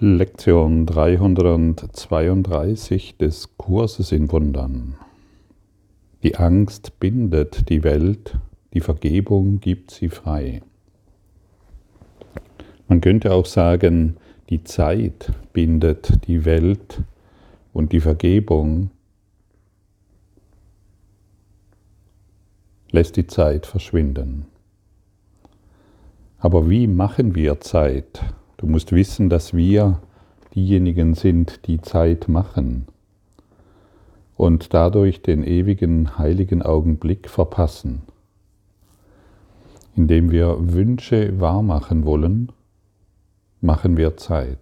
Lektion 332 des Kurses in Wundern. Die Angst bindet die Welt, die Vergebung gibt sie frei. Man könnte auch sagen, die Zeit bindet die Welt und die Vergebung lässt die Zeit verschwinden. Aber wie machen wir Zeit? Du musst wissen, dass wir diejenigen sind, die Zeit machen und dadurch den ewigen heiligen Augenblick verpassen. Indem wir Wünsche wahrmachen wollen, machen wir Zeit.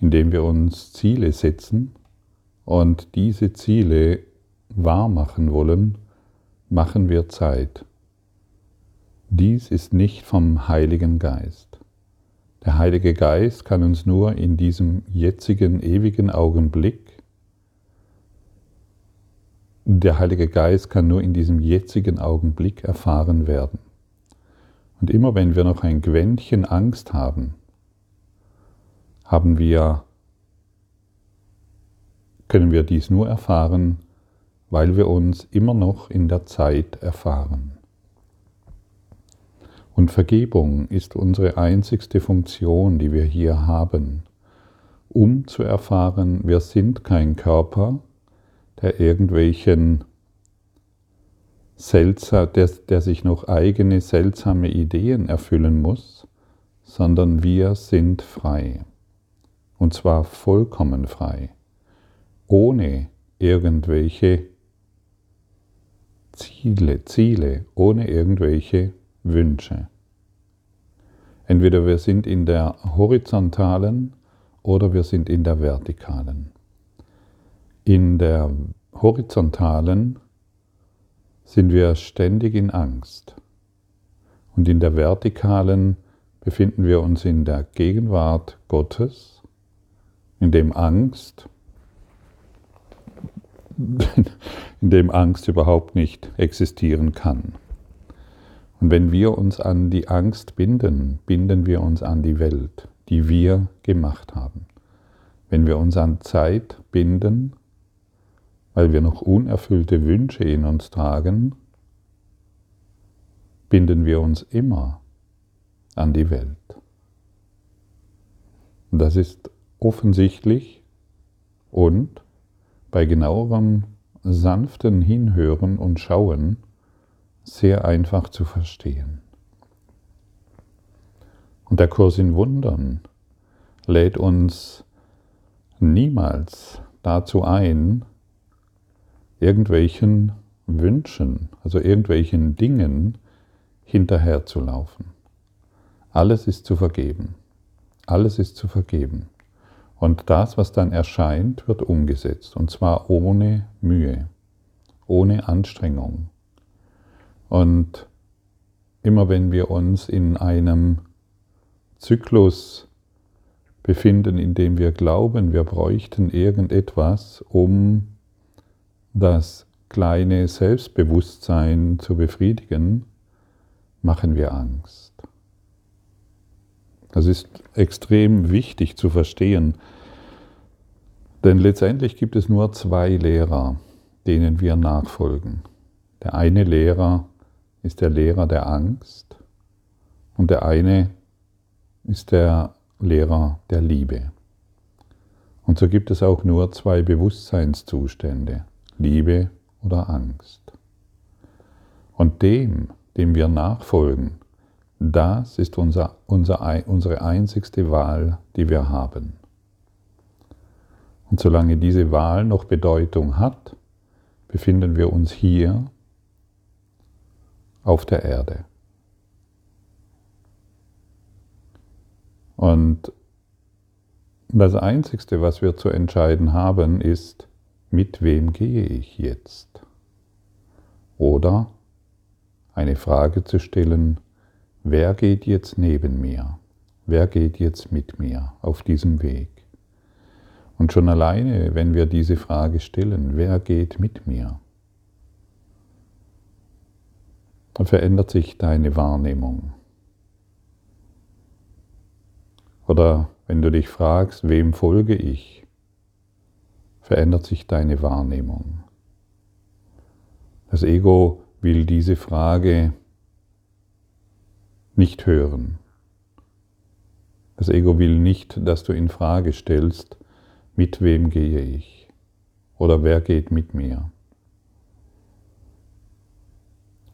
Indem wir uns Ziele setzen und diese Ziele wahrmachen wollen, machen wir Zeit. Dies ist nicht vom Heiligen Geist. Der Heilige Geist kann uns nur in diesem jetzigen ewigen Augenblick, der Heilige Geist kann nur in diesem jetzigen Augenblick erfahren werden. Und immer wenn wir noch ein Quäntchen Angst haben, haben wir, können wir dies nur erfahren, weil wir uns immer noch in der Zeit erfahren. Und Vergebung ist unsere einzigste Funktion, die wir hier haben, um zu erfahren, wir sind kein Körper, der irgendwelchen seltsam, der, der sich noch eigene seltsame Ideen erfüllen muss, sondern wir sind frei. Und zwar vollkommen frei, ohne irgendwelche Ziele, Ziele, ohne irgendwelche Wünsche. Entweder wir sind in der horizontalen oder wir sind in der vertikalen. In der horizontalen sind wir ständig in Angst und in der vertikalen befinden wir uns in der Gegenwart Gottes, in dem Angst, in dem Angst überhaupt nicht existieren kann. Und wenn wir uns an die Angst binden, binden wir uns an die Welt, die wir gemacht haben. Wenn wir uns an Zeit binden, weil wir noch unerfüllte Wünsche in uns tragen, binden wir uns immer an die Welt. Das ist offensichtlich und bei genauerem sanften Hinhören und Schauen sehr einfach zu verstehen. Und der Kurs in Wundern lädt uns niemals dazu ein, irgendwelchen Wünschen, also irgendwelchen Dingen hinterherzulaufen. Alles ist zu vergeben. Alles ist zu vergeben. Und das, was dann erscheint, wird umgesetzt. Und zwar ohne Mühe, ohne Anstrengung, und immer wenn wir uns in einem Zyklus befinden, in dem wir glauben, wir bräuchten irgendetwas, um das kleine Selbstbewusstsein zu befriedigen, machen wir Angst. Das ist extrem wichtig zu verstehen, denn letztendlich gibt es nur zwei Lehrer, denen wir nachfolgen. Der eine Lehrer ist der Lehrer der Angst und der eine ist der Lehrer der Liebe. Und so gibt es auch nur zwei Bewusstseinszustände, Liebe oder Angst. Und dem, dem wir nachfolgen, das ist unser, unser, unsere einzigste Wahl, die wir haben. Und solange diese Wahl noch Bedeutung hat, befinden wir uns hier auf der Erde. Und das Einzige, was wir zu entscheiden haben, ist, mit wem gehe ich jetzt? Oder eine Frage zu stellen, wer geht jetzt neben mir? Wer geht jetzt mit mir auf diesem Weg? Und schon alleine, wenn wir diese Frage stellen, wer geht mit mir? Dann verändert sich deine Wahrnehmung. Oder wenn du dich fragst, wem folge ich, verändert sich deine Wahrnehmung. Das Ego will diese Frage nicht hören. Das Ego will nicht, dass du in Frage stellst, mit wem gehe ich oder wer geht mit mir.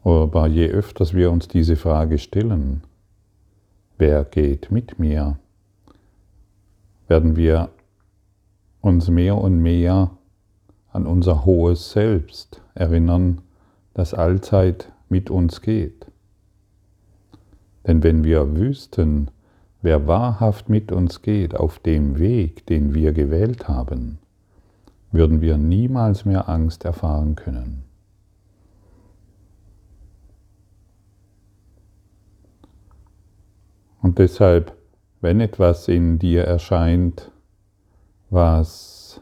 Aber je öfters wir uns diese Frage stellen, wer geht mit mir, werden wir uns mehr und mehr an unser hohes Selbst erinnern, das allzeit mit uns geht. Denn wenn wir wüssten, wer wahrhaft mit uns geht auf dem Weg, den wir gewählt haben, würden wir niemals mehr Angst erfahren können. Und deshalb, wenn etwas in dir erscheint, was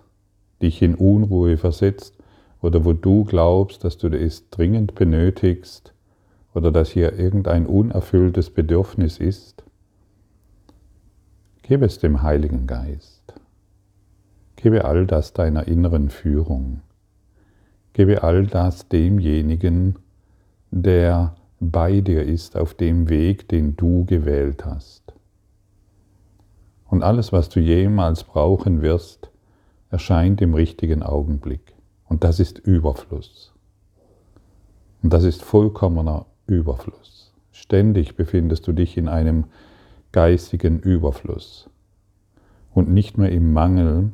dich in Unruhe versetzt oder wo du glaubst, dass du es dringend benötigst, oder dass hier irgendein unerfülltes Bedürfnis ist, gebe es dem Heiligen Geist. Gebe all das deiner inneren Führung. Gebe all das demjenigen, der bei dir ist auf dem Weg, den du gewählt hast. Und alles, was du jemals brauchen wirst, erscheint im richtigen Augenblick. Und das ist Überfluss. Und das ist vollkommener Überfluss. Ständig befindest du dich in einem geistigen Überfluss und nicht mehr im Mangel,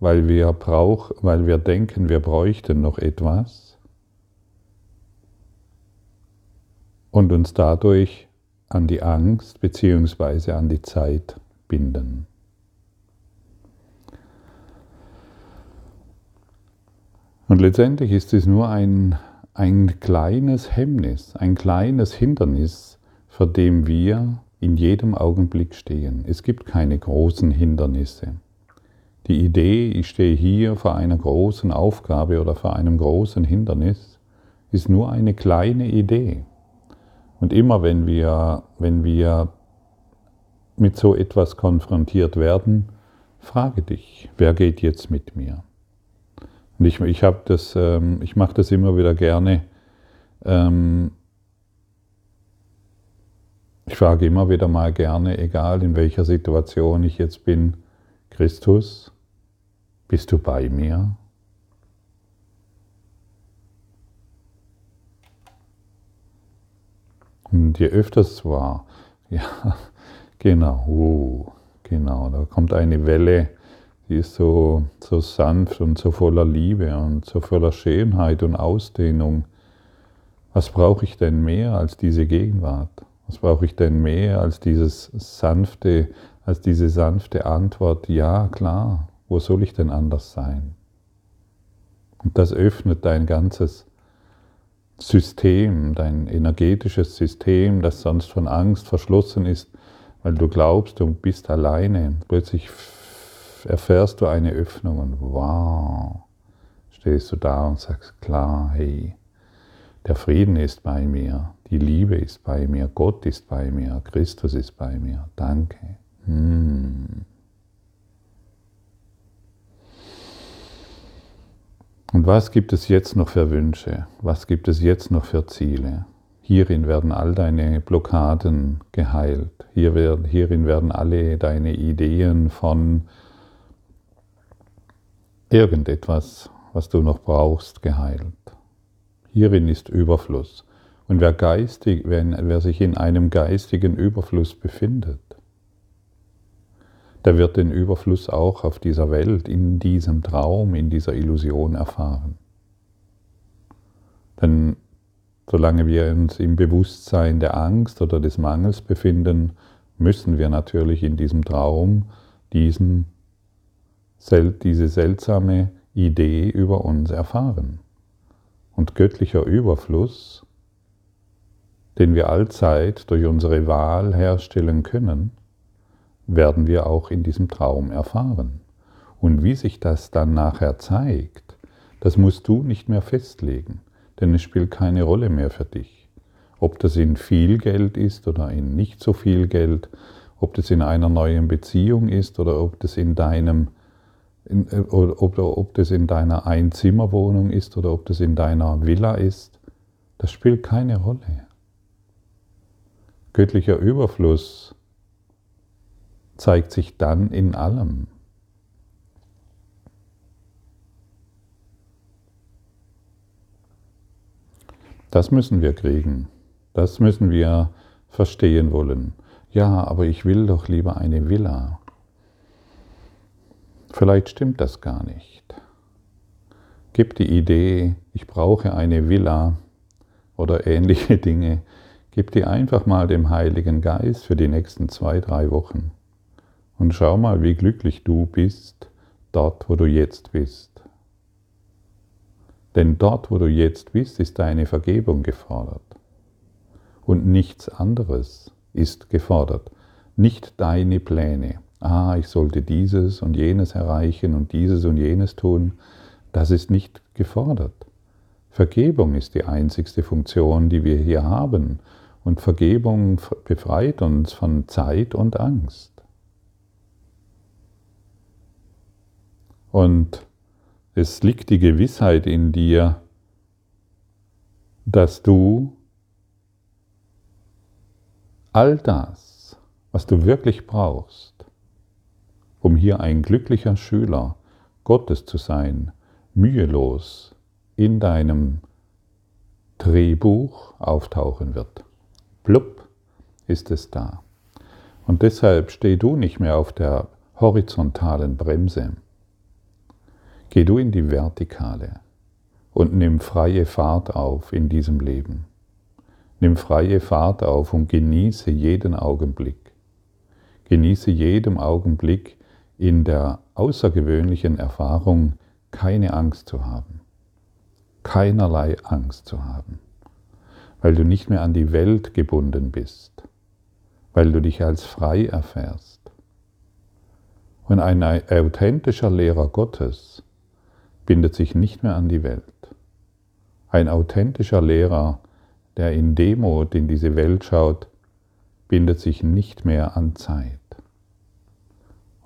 weil wir, brauch, weil wir denken, wir bräuchten noch etwas und uns dadurch an die Angst bzw. an die Zeit binden. Und letztendlich ist es nur ein ein kleines Hemmnis, ein kleines Hindernis, vor dem wir in jedem Augenblick stehen. Es gibt keine großen Hindernisse. Die Idee, ich stehe hier vor einer großen Aufgabe oder vor einem großen Hindernis, ist nur eine kleine Idee. Und immer wenn wir, wenn wir mit so etwas konfrontiert werden, frage dich, wer geht jetzt mit mir? Und ich, ich, ähm, ich mache das immer wieder gerne. Ähm, ich frage immer wieder mal gerne, egal in welcher Situation ich jetzt bin, Christus, bist du bei mir? Und je öfters es war, ja, genau, uh, genau, da kommt eine Welle die ist so, so sanft und so voller Liebe und so voller Schönheit und Ausdehnung. Was brauche ich denn mehr als diese Gegenwart? Was brauche ich denn mehr als dieses sanfte, als diese sanfte Antwort? Ja, klar. Wo soll ich denn anders sein? Und das öffnet dein ganzes System, dein energetisches System, das sonst von Angst verschlossen ist, weil du glaubst, du bist alleine. Plötzlich erfährst du eine Öffnung und wow, stehst du da und sagst klar, hey, der Frieden ist bei mir, die Liebe ist bei mir, Gott ist bei mir, Christus ist bei mir, danke. Hm. Und was gibt es jetzt noch für Wünsche? Was gibt es jetzt noch für Ziele? Hierin werden all deine Blockaden geheilt. Hier werden, hierin werden alle deine Ideen von irgendetwas, was du noch brauchst, geheilt. Hierin ist Überfluss. Und wer, geistig, wenn, wer sich in einem geistigen Überfluss befindet, der wird den Überfluss auch auf dieser Welt, in diesem Traum, in dieser Illusion erfahren. Denn solange wir uns im Bewusstsein der Angst oder des Mangels befinden, müssen wir natürlich in diesem Traum diesen diese seltsame Idee über uns erfahren. Und göttlicher Überfluss, den wir allzeit durch unsere Wahl herstellen können, werden wir auch in diesem Traum erfahren. Und wie sich das dann nachher zeigt, das musst du nicht mehr festlegen, denn es spielt keine Rolle mehr für dich. Ob das in viel Geld ist oder in nicht so viel Geld, ob das in einer neuen Beziehung ist oder ob das in deinem in, äh, ob, ob das in deiner Einzimmerwohnung ist oder ob das in deiner Villa ist, das spielt keine Rolle. Göttlicher Überfluss zeigt sich dann in allem. Das müssen wir kriegen. Das müssen wir verstehen wollen. Ja, aber ich will doch lieber eine Villa. Vielleicht stimmt das gar nicht. Gib die Idee, ich brauche eine Villa oder ähnliche Dinge, gib die einfach mal dem Heiligen Geist für die nächsten zwei, drei Wochen und schau mal, wie glücklich du bist dort, wo du jetzt bist. Denn dort, wo du jetzt bist, ist deine Vergebung gefordert. Und nichts anderes ist gefordert. Nicht deine Pläne. Ah, ich sollte dieses und jenes erreichen und dieses und jenes tun. Das ist nicht gefordert. Vergebung ist die einzigste Funktion, die wir hier haben. Und Vergebung befreit uns von Zeit und Angst. Und es liegt die Gewissheit in dir, dass du all das, was du wirklich brauchst, um hier ein glücklicher Schüler Gottes zu sein, mühelos in deinem Drehbuch auftauchen wird. Blub ist es da. Und deshalb steh du nicht mehr auf der horizontalen Bremse, Geh du in die Vertikale und nimm freie Fahrt auf in diesem Leben. Nimm freie Fahrt auf und genieße jeden Augenblick. Genieße jeden Augenblick in der außergewöhnlichen Erfahrung, keine Angst zu haben. Keinerlei Angst zu haben. Weil du nicht mehr an die Welt gebunden bist. Weil du dich als frei erfährst. Und ein authentischer Lehrer Gottes bindet sich nicht mehr an die Welt. Ein authentischer Lehrer, der in Demut in diese Welt schaut, bindet sich nicht mehr an Zeit.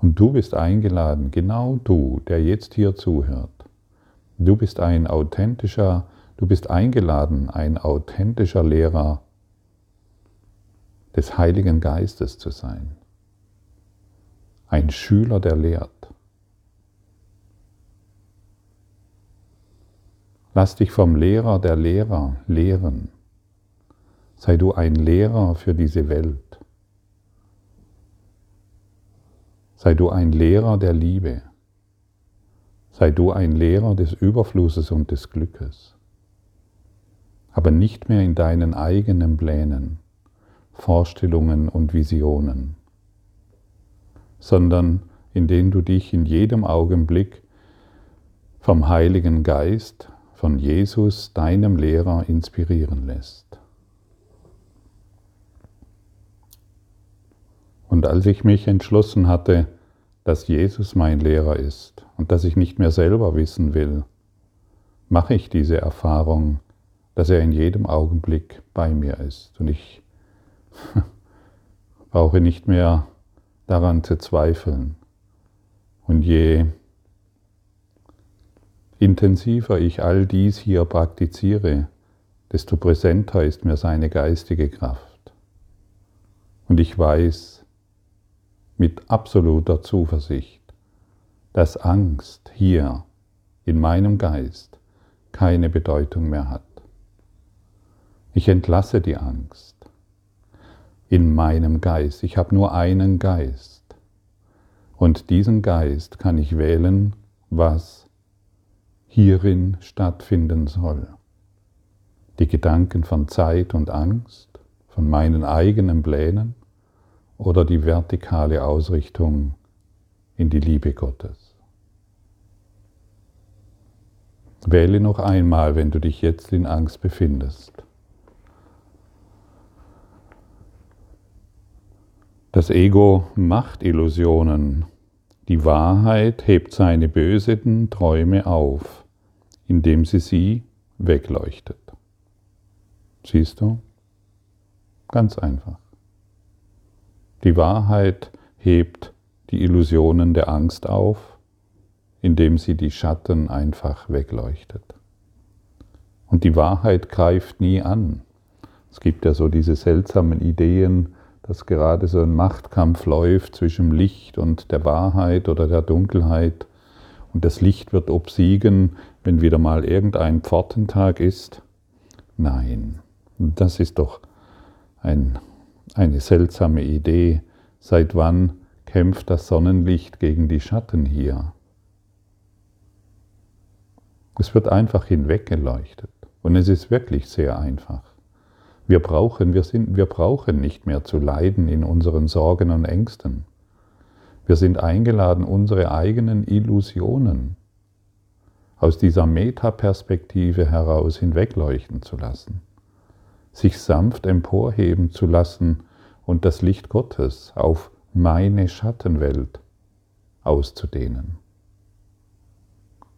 Und du bist eingeladen, genau du, der jetzt hier zuhört. Du bist ein authentischer, du bist eingeladen, ein authentischer Lehrer des Heiligen Geistes zu sein. Ein Schüler, der lehrt. Lass dich vom Lehrer der Lehrer lehren. Sei du ein Lehrer für diese Welt. Sei du ein Lehrer der Liebe. Sei du ein Lehrer des Überflusses und des Glückes. Aber nicht mehr in deinen eigenen Plänen, Vorstellungen und Visionen, sondern indem du dich in jedem Augenblick vom Heiligen Geist von Jesus, deinem Lehrer, inspirieren lässt. Und als ich mich entschlossen hatte, dass Jesus mein Lehrer ist und dass ich nicht mehr selber wissen will, mache ich diese Erfahrung, dass er in jedem Augenblick bei mir ist. Und ich brauche nicht mehr daran zu zweifeln. Und je intensiver ich all dies hier praktiziere, desto präsenter ist mir seine geistige Kraft. Und ich weiß mit absoluter Zuversicht, dass Angst hier in meinem Geist keine Bedeutung mehr hat. Ich entlasse die Angst in meinem Geist. Ich habe nur einen Geist. Und diesen Geist kann ich wählen, was hierin stattfinden soll. Die Gedanken von Zeit und Angst, von meinen eigenen Plänen oder die vertikale Ausrichtung in die Liebe Gottes. Wähle noch einmal, wenn du dich jetzt in Angst befindest. Das Ego macht Illusionen. Die Wahrheit hebt seine bösen Träume auf indem sie sie wegleuchtet. Siehst du? Ganz einfach. Die Wahrheit hebt die Illusionen der Angst auf, indem sie die Schatten einfach wegleuchtet. Und die Wahrheit greift nie an. Es gibt ja so diese seltsamen Ideen, dass gerade so ein Machtkampf läuft zwischen Licht und der Wahrheit oder der Dunkelheit. Und das Licht wird obsiegen, wenn wieder mal irgendein Pfortentag ist. Nein, das ist doch ein, eine seltsame Idee. Seit wann kämpft das Sonnenlicht gegen die Schatten hier? Es wird einfach hinweggeleuchtet. Und es ist wirklich sehr einfach. Wir brauchen, wir, sind, wir brauchen nicht mehr zu leiden in unseren Sorgen und Ängsten. Wir sind eingeladen, unsere eigenen Illusionen aus dieser Metaperspektive heraus hinwegleuchten zu lassen, sich sanft emporheben zu lassen und das Licht Gottes auf meine Schattenwelt auszudehnen.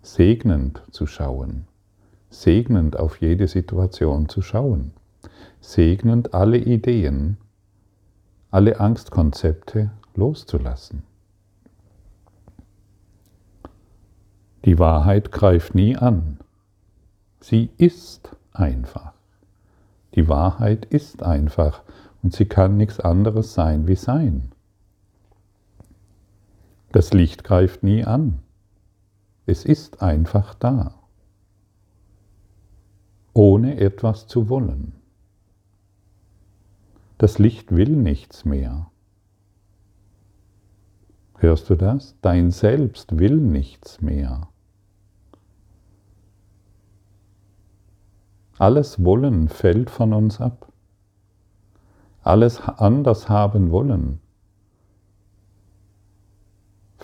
Segnend zu schauen, segnend auf jede Situation zu schauen, segnend alle Ideen, alle Angstkonzepte loszulassen. Die Wahrheit greift nie an. Sie ist einfach. Die Wahrheit ist einfach und sie kann nichts anderes sein wie sein. Das Licht greift nie an. Es ist einfach da, ohne etwas zu wollen. Das Licht will nichts mehr. Hörst du das? Dein Selbst will nichts mehr. Alles Wollen fällt von uns ab. Alles anders haben wollen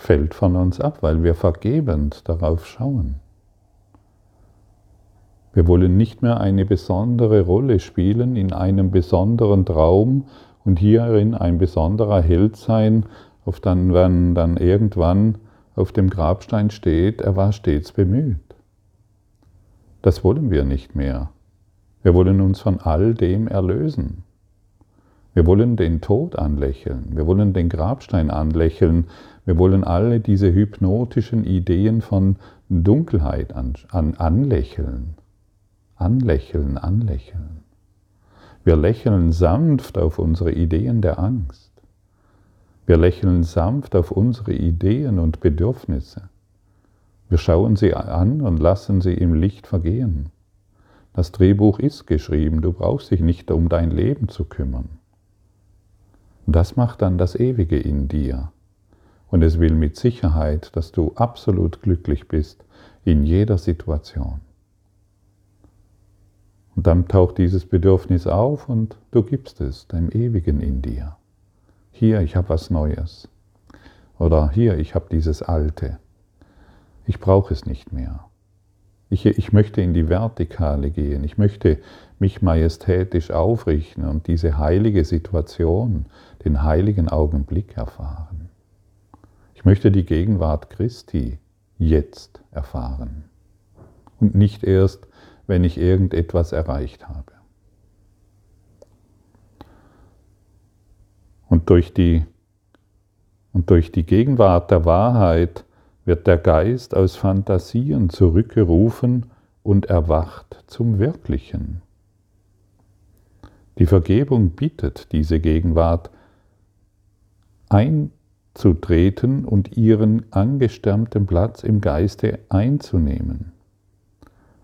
fällt von uns ab, weil wir vergebend darauf schauen. Wir wollen nicht mehr eine besondere Rolle spielen in einem besonderen Traum und hierin ein besonderer Held sein, auf dann, wenn dann irgendwann auf dem Grabstein steht, er war stets bemüht. Das wollen wir nicht mehr. Wir wollen uns von all dem erlösen. Wir wollen den Tod anlächeln, wir wollen den Grabstein anlächeln, wir wollen alle diese hypnotischen Ideen von Dunkelheit an, an, anlächeln. Anlächeln, anlächeln. Wir lächeln sanft auf unsere Ideen der Angst. Wir lächeln sanft auf unsere Ideen und Bedürfnisse. Wir schauen sie an und lassen sie im Licht vergehen. Das Drehbuch ist geschrieben, du brauchst dich nicht um dein Leben zu kümmern. Das macht dann das Ewige in dir. Und es will mit Sicherheit, dass du absolut glücklich bist in jeder Situation. Und dann taucht dieses Bedürfnis auf und du gibst es dem Ewigen in dir. Hier, ich habe was Neues. Oder hier, ich habe dieses Alte. Ich brauche es nicht mehr. Ich, ich möchte in die Vertikale gehen. Ich möchte mich majestätisch aufrichten und diese heilige Situation, den heiligen Augenblick erfahren. Ich möchte die Gegenwart Christi jetzt erfahren und nicht erst, wenn ich irgendetwas erreicht habe. Und durch die, und durch die Gegenwart der Wahrheit wird der Geist aus Fantasien zurückgerufen und erwacht zum Wirklichen. Die Vergebung bittet diese Gegenwart einzutreten und ihren angestürmten Platz im Geiste einzunehmen.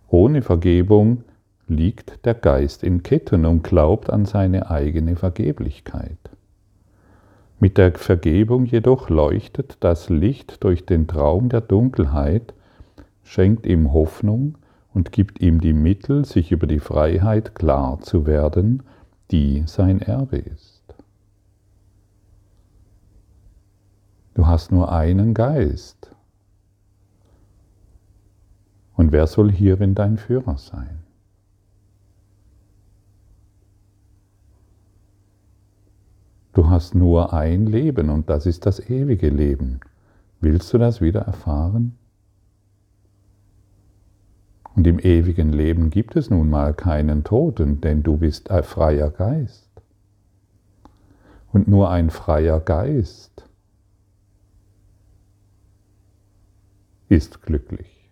Ohne Vergebung liegt der Geist in Ketten und glaubt an seine eigene Vergeblichkeit. Mit der Vergebung jedoch leuchtet das Licht durch den Traum der Dunkelheit, schenkt ihm Hoffnung und gibt ihm die Mittel, sich über die Freiheit klar zu werden, die sein Erbe ist. Du hast nur einen Geist. Und wer soll hierin dein Führer sein? Du hast nur ein Leben und das ist das ewige Leben. Willst du das wieder erfahren? Und im ewigen Leben gibt es nun mal keinen Toten, denn du bist ein freier Geist. Und nur ein freier Geist ist glücklich.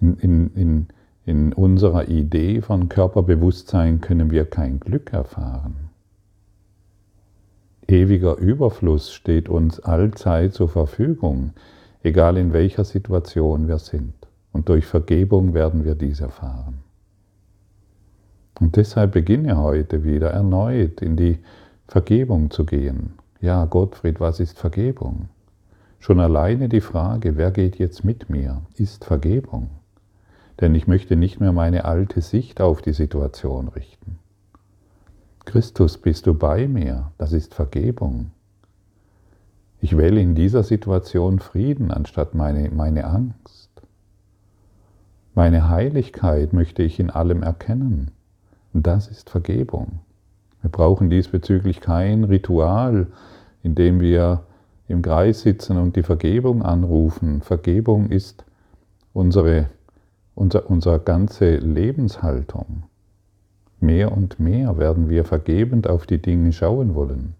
In, in, in, in unserer Idee von Körperbewusstsein können wir kein Glück erfahren. Ewiger Überfluss steht uns allzeit zur Verfügung, egal in welcher Situation wir sind. Und durch Vergebung werden wir dies erfahren. Und deshalb beginne heute wieder erneut in die Vergebung zu gehen. Ja, Gottfried, was ist Vergebung? Schon alleine die Frage, wer geht jetzt mit mir, ist Vergebung. Denn ich möchte nicht mehr meine alte Sicht auf die Situation richten. Christus, bist du bei mir? Das ist Vergebung. Ich wähle in dieser Situation Frieden anstatt meine, meine Angst. Meine Heiligkeit möchte ich in allem erkennen. Das ist Vergebung. Wir brauchen diesbezüglich kein Ritual, in dem wir im Kreis sitzen und die Vergebung anrufen. Vergebung ist unsere, unser, unsere ganze Lebenshaltung. Mehr und mehr werden wir vergebend auf die Dinge schauen wollen.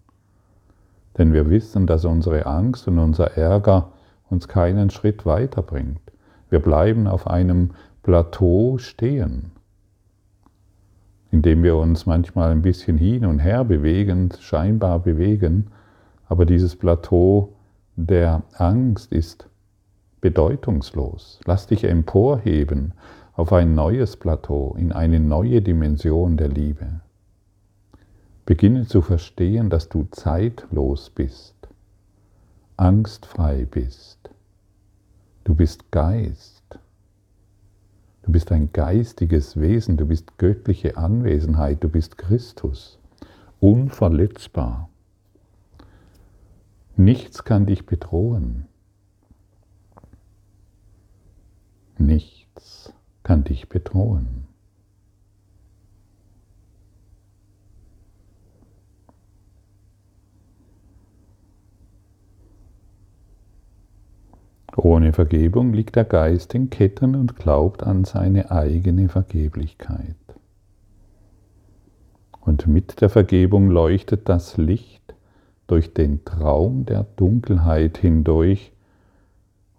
Denn wir wissen, dass unsere Angst und unser Ärger uns keinen Schritt weiterbringt. Wir bleiben auf einem Plateau stehen indem wir uns manchmal ein bisschen hin und her bewegen, scheinbar bewegen, aber dieses Plateau der Angst ist bedeutungslos. Lass dich emporheben auf ein neues Plateau, in eine neue Dimension der Liebe. Beginne zu verstehen, dass du zeitlos bist, angstfrei bist. Du bist Geist. Du bist ein geistiges Wesen, du bist göttliche Anwesenheit, du bist Christus, unverletzbar. Nichts kann dich bedrohen. Nichts kann dich bedrohen. Ohne Vergebung liegt der Geist in Ketten und glaubt an seine eigene Vergeblichkeit. Und mit der Vergebung leuchtet das Licht durch den Traum der Dunkelheit hindurch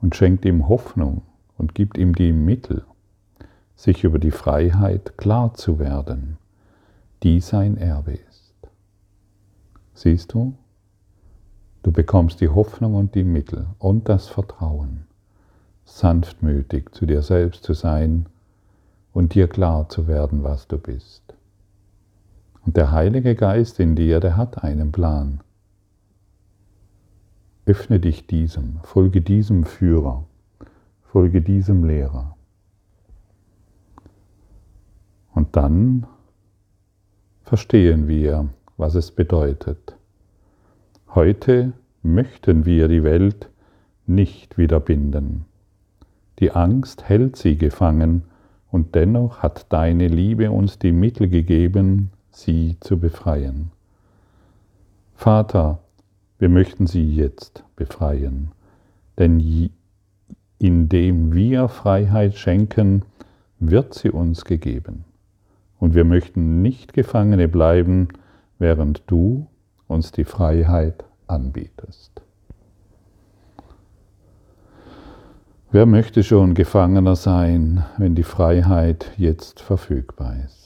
und schenkt ihm Hoffnung und gibt ihm die Mittel, sich über die Freiheit klar zu werden, die sein Erbe ist. Siehst du? Du bekommst die Hoffnung und die Mittel und das Vertrauen, sanftmütig zu dir selbst zu sein und dir klar zu werden, was du bist. Und der Heilige Geist in dir, der hat einen Plan. Öffne dich diesem, folge diesem Führer, folge diesem Lehrer. Und dann verstehen wir, was es bedeutet, Heute möchten wir die Welt nicht wieder binden. Die Angst hält sie gefangen, und dennoch hat deine Liebe uns die Mittel gegeben, sie zu befreien. Vater, wir möchten sie jetzt befreien, denn indem wir Freiheit schenken, wird sie uns gegeben. Und wir möchten nicht Gefangene bleiben, während du uns die Freiheit anbietest. Wer möchte schon Gefangener sein, wenn die Freiheit jetzt verfügbar ist?